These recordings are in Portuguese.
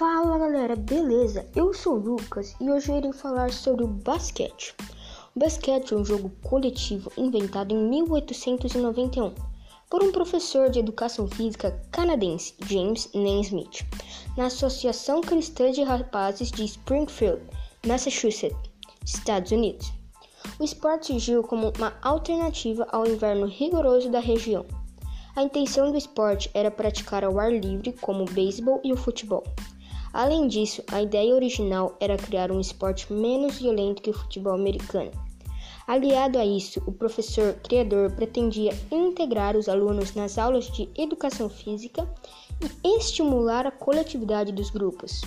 Fala galera, beleza? Eu sou o Lucas e hoje irei falar sobre o basquete. O basquete é um jogo coletivo inventado em 1891 por um professor de educação física canadense, James Naismith, na Associação Cristã de Rapazes de Springfield, Massachusetts, Estados Unidos. O esporte surgiu como uma alternativa ao inverno rigoroso da região. A intenção do esporte era praticar ao ar livre, como o beisebol e o futebol. Além disso, a ideia original era criar um esporte menos violento que o futebol americano. Aliado a isso, o professor criador pretendia integrar os alunos nas aulas de educação física e estimular a coletividade dos grupos.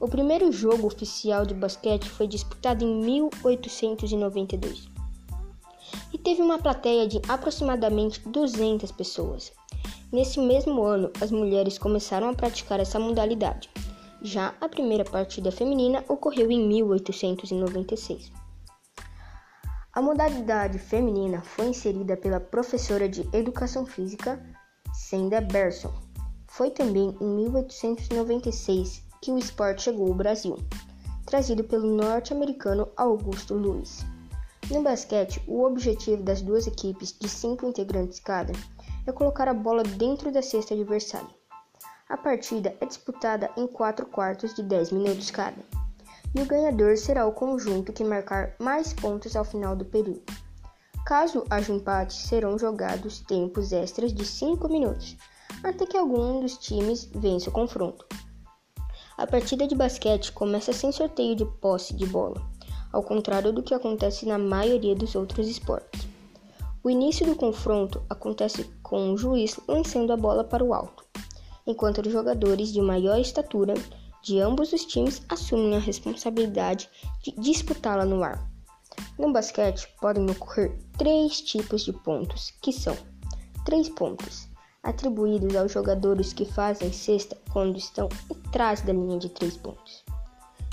O primeiro jogo oficial de basquete foi disputado em 1892 e teve uma plateia de aproximadamente 200 pessoas. Nesse mesmo ano, as mulheres começaram a praticar essa modalidade. Já a primeira partida feminina ocorreu em 1896. A modalidade feminina foi inserida pela professora de educação física Senda Berson. Foi também em 1896 que o esporte chegou ao Brasil, trazido pelo norte-americano Augusto Luiz. No basquete, o objetivo das duas equipes de cinco integrantes cada é colocar a bola dentro da cesta adversária. A partida é disputada em 4 quartos de 10 minutos cada, e o ganhador será o conjunto que marcar mais pontos ao final do período. Caso haja empate, serão jogados tempos extras de 5 minutos, até que algum dos times vença o confronto. A partida de basquete começa sem sorteio de posse de bola, ao contrário do que acontece na maioria dos outros esportes. O início do confronto acontece com o juiz lançando a bola para o alto enquanto os jogadores de maior estatura de ambos os times assumem a responsabilidade de disputá-la no ar. No basquete, podem ocorrer três tipos de pontos, que são três pontos, atribuídos aos jogadores que fazem cesta quando estão atrás da linha de três pontos.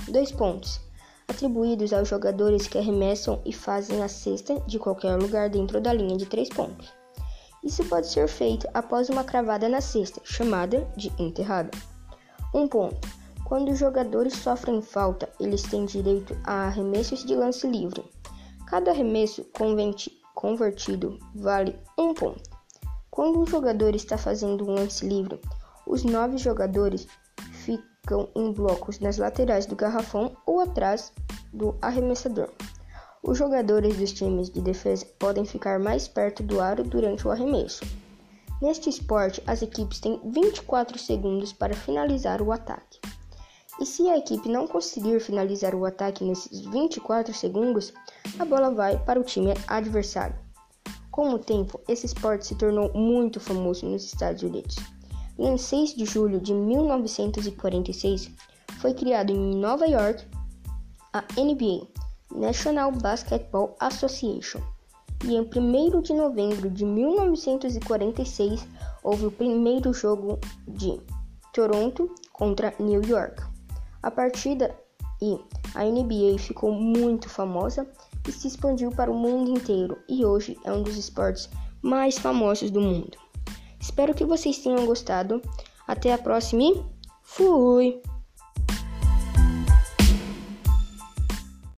Dois pontos, atribuídos aos jogadores que arremessam e fazem a cesta de qualquer lugar dentro da linha de três pontos. Isso pode ser feito após uma cravada na cesta, chamada de enterrada. Um ponto. Quando os jogadores sofrem falta, eles têm direito a arremessos de lance livre. Cada arremesso convertido vale um ponto. Quando um jogador está fazendo um lance livre, os nove jogadores ficam em blocos nas laterais do garrafão ou atrás do arremessador. Os jogadores dos times de defesa podem ficar mais perto do aro durante o arremesso. Neste esporte, as equipes têm 24 segundos para finalizar o ataque. E se a equipe não conseguir finalizar o ataque nesses 24 segundos, a bola vai para o time adversário. Com o tempo, esse esporte se tornou muito famoso nos Estados Unidos. E em 6 de julho de 1946, foi criado em Nova York a NBA, National Basketball Association. E em 1 de novembro de 1946 houve o primeiro jogo de Toronto contra New York. A partida e a NBA ficou muito famosa e se expandiu para o mundo inteiro e hoje é um dos esportes mais famosos do mundo. Espero que vocês tenham gostado. Até a próxima e fui!